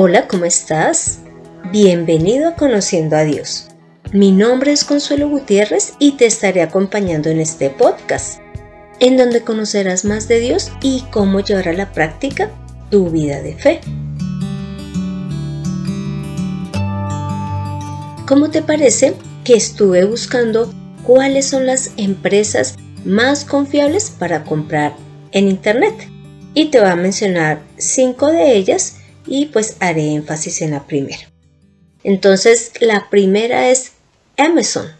Hola, ¿cómo estás? Bienvenido a Conociendo a Dios. Mi nombre es Consuelo Gutiérrez y te estaré acompañando en este podcast, en donde conocerás más de Dios y cómo llevar a la práctica tu vida de fe. ¿Cómo te parece que estuve buscando cuáles son las empresas más confiables para comprar en Internet? Y te voy a mencionar cinco de ellas y pues haré énfasis en la primera. Entonces, la primera es Amazon.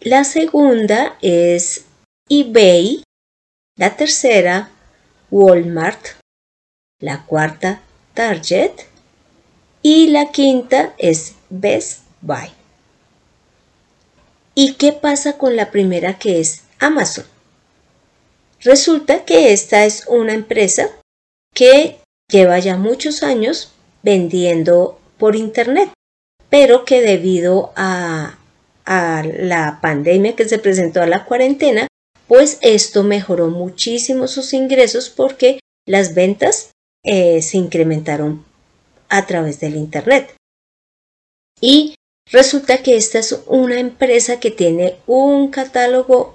La segunda es eBay. La tercera, Walmart. La cuarta, Target. Y la quinta es Best Buy. ¿Y qué pasa con la primera que es Amazon? Resulta que esta es una empresa que lleva ya muchos años vendiendo por Internet, pero que debido a, la pandemia que se presentó a la cuarentena, pues esto mejoró muchísimo sus ingresos porque las ventas eh, se incrementaron a través del Internet. Y resulta que esta es una empresa que tiene un catálogo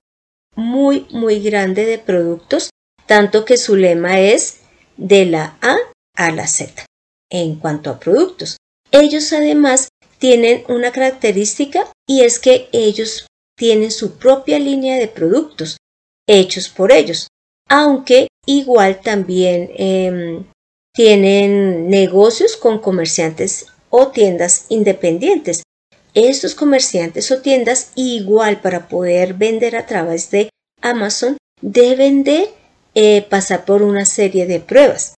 muy, muy grande de productos, tanto que su lema es de la A a la Z en cuanto a productos. Ellos además tienen una característica y es que ellos tienen su propia línea de productos hechos por ellos, aunque igual también em, tienen negocios con comerciantes o tiendas independientes. Estos comerciantes o tiendas igual para poder vender a través de Amazon deben de eh, pasar por una serie de pruebas.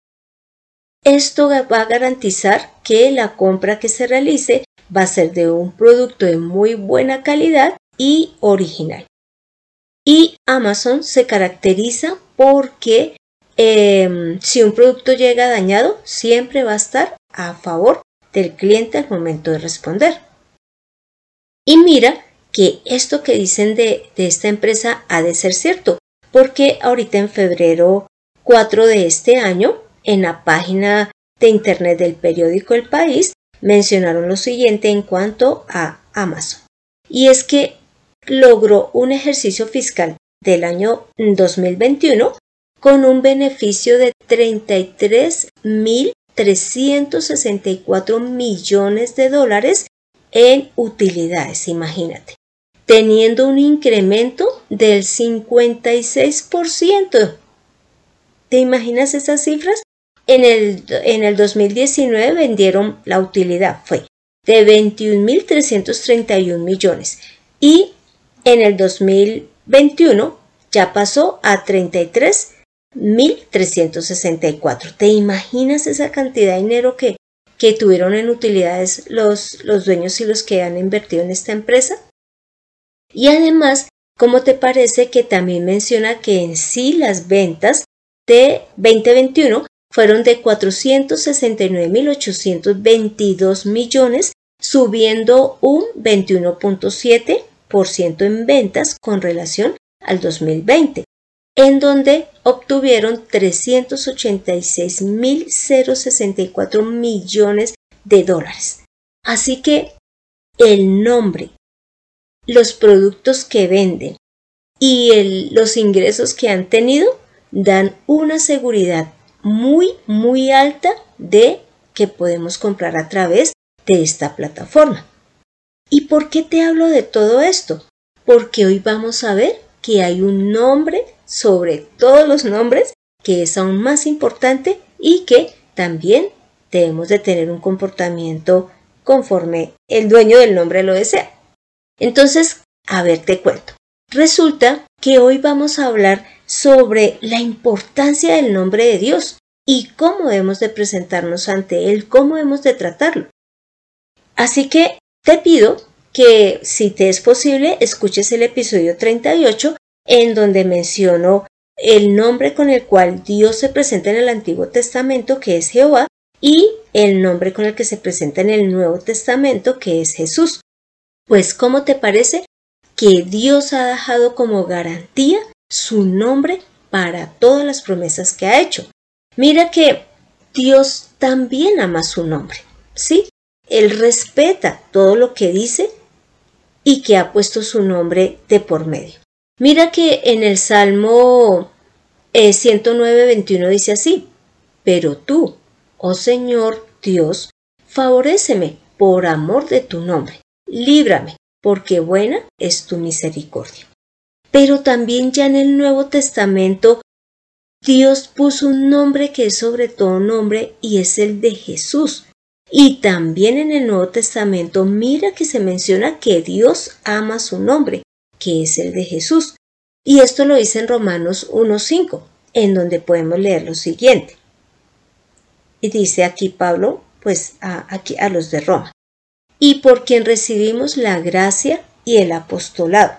Esto va a garantizar que la compra que se realice va a ser de un producto de muy buena calidad y original. Y Amazon se caracteriza porque em, si un producto llega dañado, siempre va a estar a favor del cliente al momento de responder. Y mira que esto que dicen de, de esta empresa ha de ser cierto, porque ahorita en febrero 4 de este año, en la página de internet del periódico El País, mencionaron lo siguiente en cuanto a Amazon. Y es que logró un ejercicio fiscal del año 2021 con un beneficio de 33.364 millones de dólares en utilidades, imagínate teniendo un incremento del 56%. ¿Te imaginas esas cifras? En el, en el 2019 vendieron la utilidad, fue de 21.331 millones y en el 2021 ya pasó a 33.364. ¿Te imaginas esa cantidad de dinero que, que tuvieron en utilidades los, los dueños y los que han invertido en esta empresa? Y además, ¿cómo te parece que también menciona que en sí las ventas de 2021 fueron de 469.822 millones, subiendo un 21.7% en ventas con relación al 2020, en donde obtuvieron 386.064 millones de dólares. Así que el nombre los productos que venden y los ingresos que han tenido dan una seguridad muy, muy alta de que podemos comprar a través de esta plataforma. ¿Y por qué te hablo de todo esto? Porque hoy vamos a ver que hay un nombre sobre todos los nombres que es aún más importante y que también debemos de tener un comportamiento conforme el dueño del nombre lo desea. Entonces, a ver, te cuento. Resulta que hoy vamos a hablar sobre la importancia del nombre de Dios y cómo hemos de presentarnos ante Él, cómo hemos de tratarlo. Así que te pido que, si te es posible, escuches el episodio 38 en donde menciono el nombre con el cual Dios se presenta en el Antiguo Testamento, que es Jehová, y el nombre con el que se presenta en el Nuevo Testamento, que es Jesús. Pues, ¿cómo te parece que Dios ha dejado como garantía su nombre para todas las promesas que ha hecho? Mira que Dios también ama su nombre. ¿Sí? Él respeta todo lo que dice y que ha puesto su nombre de por medio. Mira que en el Salmo 109, eh, 21 dice así, pero tú, oh Señor Dios, favoréceme por amor de tu nombre, líbrame, porque buena es tu misericordia. Pero también ya en el Nuevo Testamento Dios puso un nombre que es sobre todo nombre y es el de Jesús. Y también en el Nuevo Testamento mira que se menciona que Dios ama su nombre, que es el de Jesús. Y esto lo dice en Romanos 1.5, en donde podemos leer lo siguiente. Y dice aquí Pablo, pues aquí, a los de Roma. Y por quien recibimos la gracia y el apostolado,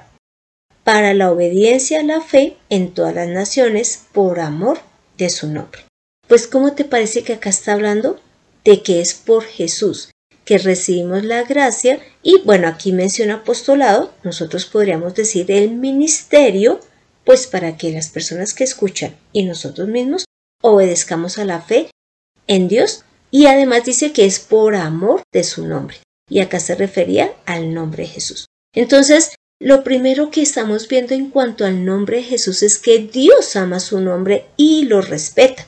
para la obediencia a la fe en todas las naciones por amor de su nombre. Pues ¿cómo te parece que acá está hablando de que es por Jesús que recibimos la gracia y bueno, aquí menciona apostolado, nosotros podríamos decir el ministerio, pues para que las personas que escuchan y nosotros mismos obedezcamos a la fe en Dios y además dice que es por amor de su nombre. Y acá se refería al nombre de Jesús. Entonces, lo primero que estamos viendo en cuanto al nombre de Jesús es que Dios ama su nombre y lo respeta.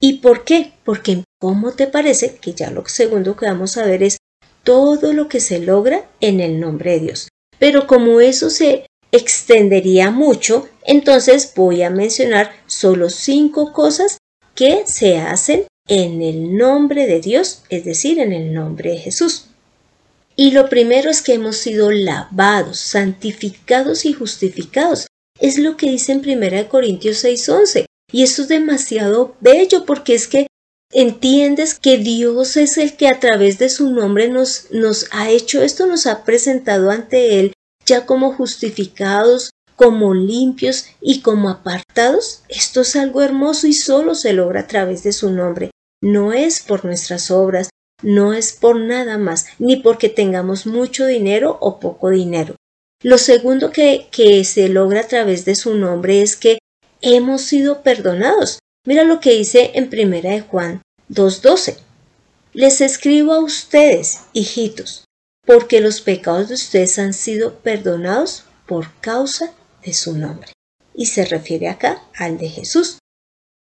¿Y por qué? Porque ¿cómo te parece que ya lo segundo que vamos a ver es todo lo que se logra en el nombre de Dios? Pero como eso se extendería mucho, entonces voy a mencionar solo cinco cosas que se hacen en el nombre de Dios, es decir, en el nombre de Jesús. Y lo primero es que hemos sido lavados, santificados y justificados. Es lo que dice en 1 Corintios 6:11. Y esto es demasiado bello porque es que entiendes que Dios es el que a través de su nombre nos, nos ha hecho esto, nos ha presentado ante Él ya como justificados, como limpios y como apartados. Esto es algo hermoso y solo se logra a través de su nombre. No es por nuestras obras, no es por nada más, ni porque tengamos mucho dinero o poco dinero. Lo segundo que, que se logra a través de su nombre es que hemos sido perdonados. Mira lo que dice en primera de Juan 2.12. Les escribo a ustedes, hijitos, porque los pecados de ustedes han sido perdonados por causa de su nombre. Y se refiere acá al de Jesús.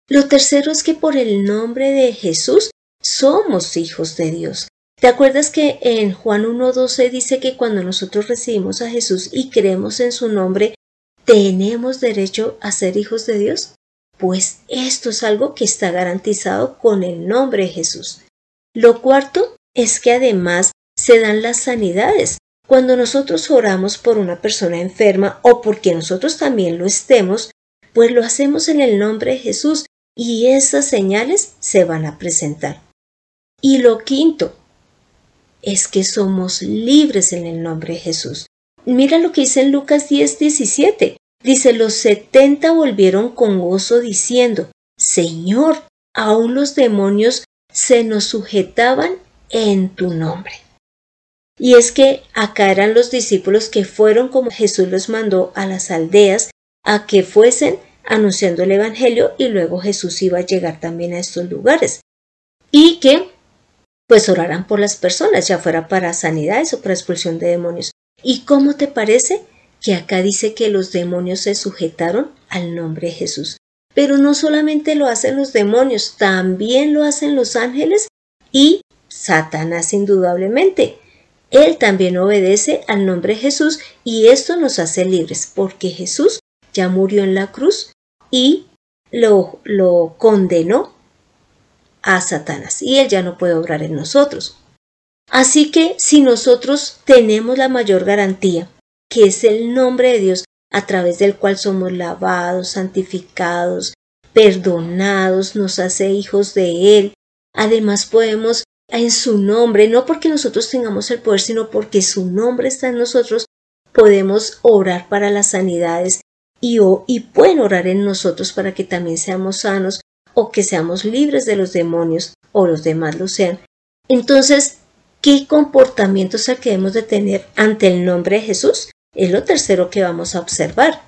Lo tercero es que por el nombre de Jesús somos hijos de Dios. ¿Te acuerdas que en Juan 1.12 dice que cuando nosotros recibimos a Jesús y creemos en su nombre, ¿Tenemos derecho a ser hijos de Dios? Pues esto es algo que está garantizado con el nombre de Jesús. Lo cuarto es que además se dan las sanidades. Cuando nosotros oramos por una persona enferma o porque nosotros también lo estemos, pues lo hacemos en el nombre de Jesús y esas señales se van a presentar. Y lo quinto es que somos libres en el nombre de Jesús. Mira lo que dice en Lucas 10, 17. Dice, los setenta volvieron con gozo diciendo, Señor, aún los demonios se nos sujetaban en tu nombre. Y es que acá eran los discípulos que fueron como Jesús los mandó a las aldeas a que fuesen anunciando el Evangelio y luego Jesús iba a llegar también a estos lugares. Y que pues oraran por las personas, ya fuera para sanidades o para expulsión de demonios. ¿Y cómo te parece que acá dice que los demonios se sujetaron al nombre de Jesús? Pero no solamente lo hacen los demonios, también lo hacen los ángeles y Satanás indudablemente. Él también obedece al nombre de Jesús y esto nos hace libres porque Jesús ya murió en la cruz y lo, lo condenó a Satanás y él ya no puede obrar en nosotros. Así que si nosotros tenemos la mayor garantía, que es el nombre de Dios a través del cual somos lavados, santificados, perdonados, nos hace hijos de Él, además podemos en su nombre, no porque nosotros tengamos el poder, sino porque su nombre está en nosotros, podemos orar para las sanidades y, y pueden orar en nosotros para que también seamos sanos o que seamos libres de los demonios o los demás lo sean. Entonces, ¿Qué comportamientos que debemos de tener ante el nombre de Jesús? Es lo tercero que vamos a observar.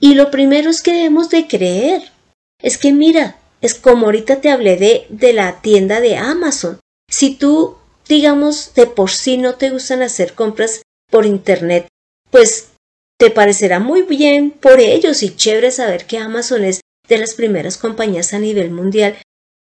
Y lo primero es que debemos de creer. Es que mira, Es como ahorita te hablé de, de la tienda de Amazon. Si tú, digamos, de por sí no te gustan hacer compras por internet, pues te parecerá muy bien por ellos y chévere saber que Amazon es de las primeras compañías a nivel mundial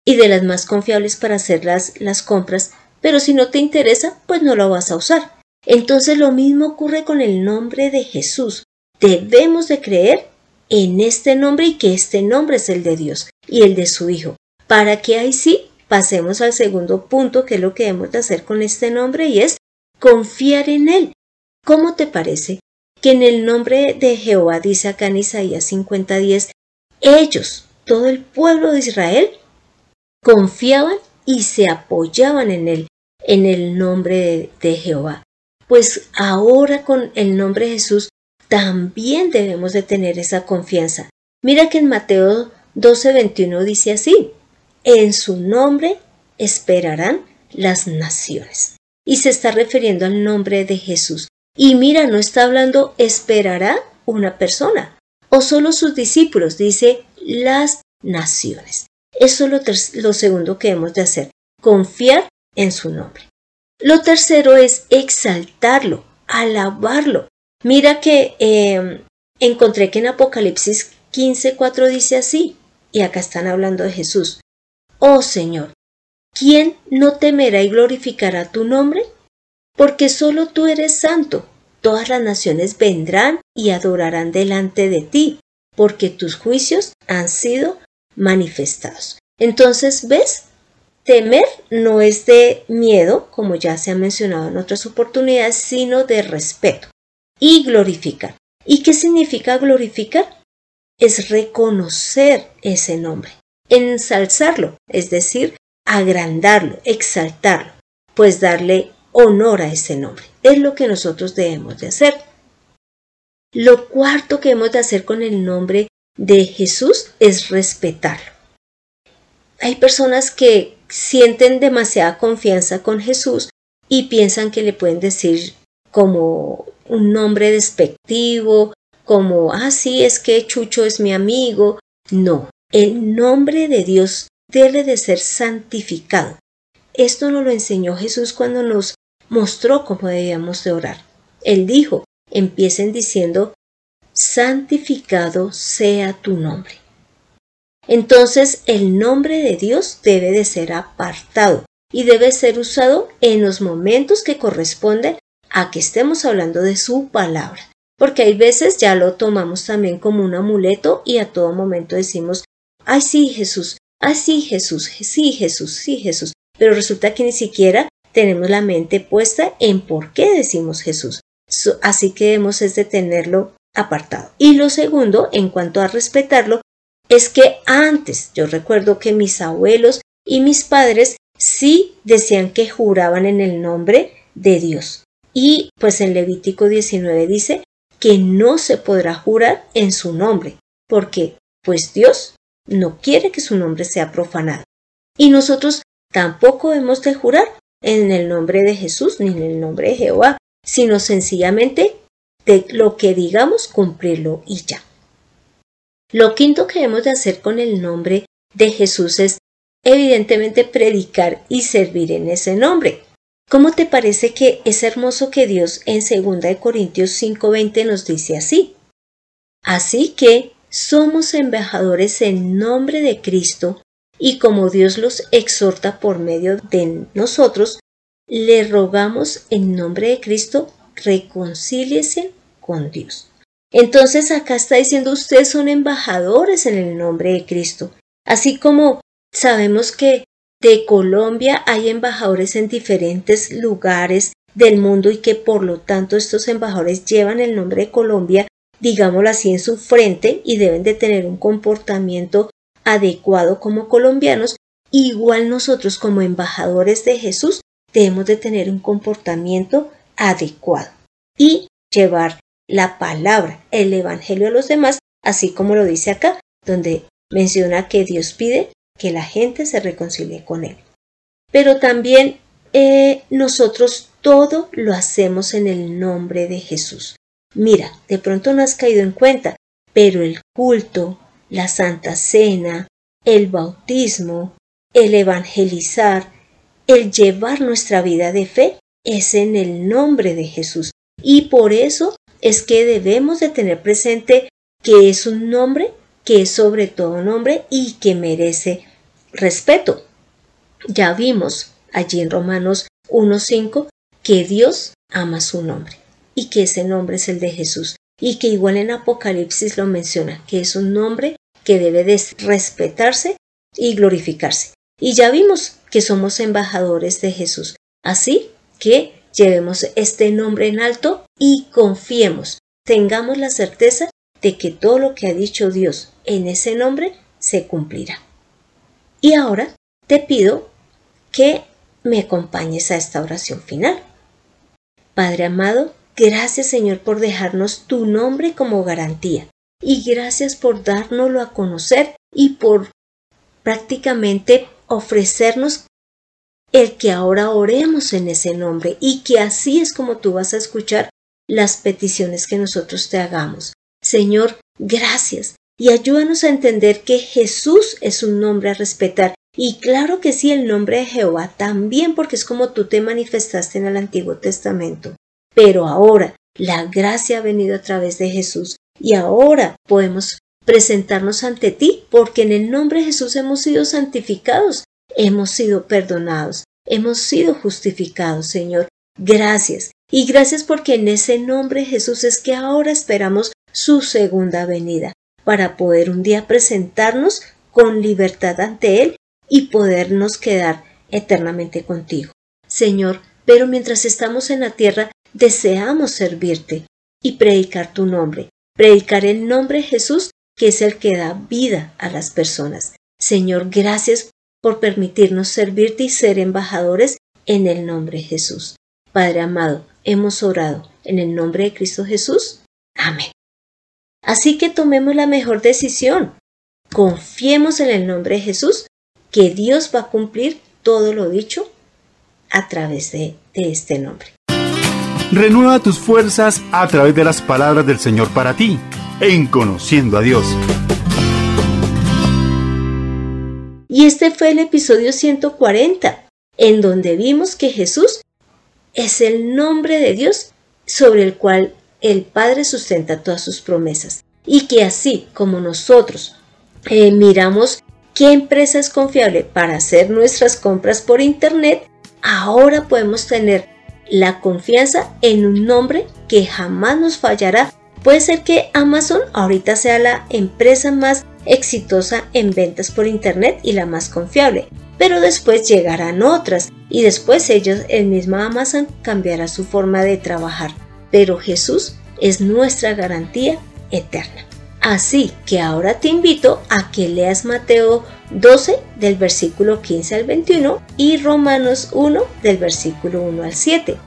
y de las más confiables para hacer las, las compras, pero si no te interesa, pues no lo vas a usar. Entonces lo mismo ocurre con el nombre de Jesús. Debemos de creer en este nombre y que este nombre es el de Dios y el de su Hijo, para que ahí sí pasemos al segundo punto, que es lo que debemos de hacer con este nombre y es confiar en Él. ¿Cómo te parece que en el nombre de Jehová, dice acá en Isaías 50:10, ellos, todo el pueblo de Israel, confiaban y se apoyaban en Él, en el nombre de, Jehová? Pues ahora con el nombre de Jesús también debemos de tener esa confianza. Mira que en Mateo 12:21 dice así, en su nombre esperarán las naciones. Y se está refiriendo al nombre de Jesús. Y mira, no está hablando esperará una persona o solo sus discípulos, dice las naciones. Eso es lo, segundo que hemos de hacer, confiar en su nombre. Lo tercero es exaltarlo, alabarlo. Mira que em, encontré que en Apocalipsis 15:4 dice así, y acá están hablando de Jesús. Oh Señor, ¿quién no temerá y glorificará tu nombre? Porque solo tú eres santo. Todas las naciones vendrán y adorarán delante de ti, porque tus juicios han sido manifestados. Entonces, ¿ves? Temer no es de miedo, como ya se ha mencionado en otras oportunidades, sino de respeto y glorificar. ¿Y qué significa glorificar? Es reconocer ese nombre, ensalzarlo, es decir, agrandarlo, exaltarlo, pues darle honor a ese nombre. Es lo que nosotros debemos de hacer. Lo cuarto que hemos de hacer con el nombre de Jesús es respetarlo. Hay personas que sienten demasiada confianza con Jesús y piensan que le pueden decir como un nombre despectivo, como, ah, sí, es que Chucho es mi amigo. No, el nombre de Dios debe de ser santificado. Esto nos lo enseñó Jesús cuando nos mostró cómo debíamos de orar. Él dijo, empiecen diciendo, santificado sea tu nombre. Entonces el nombre de Dios debe de ser apartado y debe ser usado en los momentos que corresponden a que estemos hablando de su palabra. Porque hay veces ya lo tomamos también como un amuleto y a todo momento decimos, ay sí Jesús, ay sí Jesús, sí Jesús, sí Jesús. Pero resulta que ni siquiera tenemos la mente puesta en por qué decimos Jesús. así que debemos es de tenerlo apartado. Y lo segundo, en cuanto a respetarlo, es que antes yo recuerdo que mis abuelos y mis padres sí decían que juraban en el nombre de Dios. Y pues en Levítico 19 dice que no se podrá jurar en su nombre, porque pues Dios no quiere que su nombre sea profanado. Y nosotros tampoco hemos de jurar en el nombre de Jesús ni en el nombre de Jehová, sino sencillamente de lo que digamos cumplirlo y ya. Lo quinto que hemos de hacer con el nombre de Jesús es evidentemente predicar y servir en ese nombre. ¿Cómo te parece que es hermoso que Dios en 2 Corintios 5:20 nos dice así? Así que somos embajadores en nombre de Cristo y como Dios los exhorta por medio de nosotros, le rogamos en nombre de Cristo, reconcíliese con Dios. Entonces acá está diciendo ustedes son embajadores en el nombre de Cristo. Así como sabemos que de Colombia hay embajadores en diferentes lugares del mundo y que por lo tanto estos embajadores llevan el nombre de Colombia, digámoslo así, en su frente y deben de tener un comportamiento adecuado como colombianos, igual nosotros como embajadores de Jesús debemos de tener un comportamiento adecuado y llevar la palabra, el Evangelio a los demás, así como lo dice acá, donde menciona que Dios pide que la gente se reconcilie con Él. Pero también eh, nosotros todo lo hacemos en el nombre de Jesús. Mira, de pronto no has caído en cuenta, pero el culto, la Santa Cena, el bautismo, el evangelizar, el llevar nuestra vida de fe es en el nombre de Jesús. Y por eso es que debemos de tener presente que es un nombre que es sobre todo nombre y que merece respeto. Ya vimos allí en Romanos 1.5 que Dios ama su nombre y que ese nombre es el de Jesús y que igual en Apocalipsis lo menciona, que es un nombre que debe de respetarse y glorificarse. Y ya vimos que somos embajadores de Jesús. Así que llevemos este nombre en alto y confiemos, tengamos la certeza de que todo lo que ha dicho Dios en ese nombre se cumplirá. Y ahora te pido que me acompañes a esta oración final. Padre amado, gracias Señor por dejarnos tu nombre como garantía y gracias por dárnoslo a conocer y por prácticamente ofrecernos el que ahora oremos en ese nombre y que así es como tú vas a escuchar las peticiones que nosotros te hagamos. Señor, gracias y ayúdanos a entender que Jesús es un nombre a respetar y claro que sí el nombre de Jehová también porque es como tú te manifestaste en el Antiguo Testamento. Pero ahora la gracia ha venido a través de Jesús y ahora podemos presentarnos ante ti porque en el nombre de Jesús hemos sido santificados hemos sido perdonados, hemos sido justificados, Señor. Gracias. Y gracias porque en ese nombre Jesús es que ahora esperamos su segunda venida, para poder un día presentarnos con libertad ante Él y podernos quedar eternamente contigo. Señor, pero mientras estamos en la tierra, deseamos servirte y predicar tu nombre, predicar el nombre de Jesús, que es el que da vida a las personas. Señor, gracias por permitirnos servirte y ser embajadores en el nombre de Jesús. Padre amado, hemos orado en el nombre de Cristo Jesús. Amén. Así que tomemos la mejor decisión. Confiemos en el nombre de Jesús, que Dios va a cumplir todo lo dicho a través de, de este nombre. Renueva tus fuerzas a través de las palabras del Señor para ti, en conociendo a Dios. Y este fue el episodio 140, en donde vimos que Jesús es el nombre de Dios sobre el cual el Padre sustenta todas sus promesas. Y que así como nosotros eh, miramos qué empresa es confiable para hacer nuestras compras por Internet, ahora podemos tener la confianza en un nombre que jamás nos fallará. Puede ser que Amazon ahorita sea la empresa más exitosa en ventas por Internet y la más confiable. Pero después llegarán otras y después ellos, el mismo Amazon, cambiará su forma de trabajar. Pero Jesús es nuestra garantía eterna. Así que ahora te invito a que leas Mateo 12 del versículo 15 al 21 y Romanos 1 del versículo 1 al 7.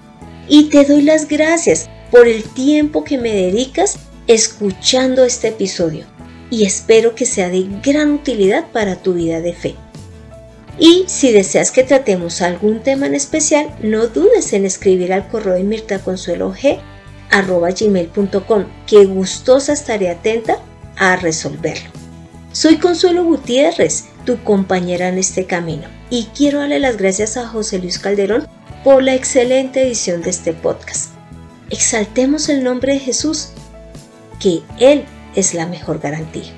Y te doy las gracias por el tiempo que me dedicas escuchando este episodio y espero que sea de gran utilidad para tu vida de fe. Y si deseas que tratemos algún tema en especial, no dudes en escribir al correo de Mirta Consuelo G gmail.com que gustosa estaré atenta a resolverlo. Soy Consuelo Gutiérrez, tu compañera en este camino, y quiero darle las gracias a José Luis Calderón por la excelente edición de este podcast. Exaltemos el nombre de Jesús, que Él es la mejor garantía.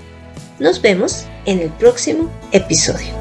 Nos vemos en el próximo episodio.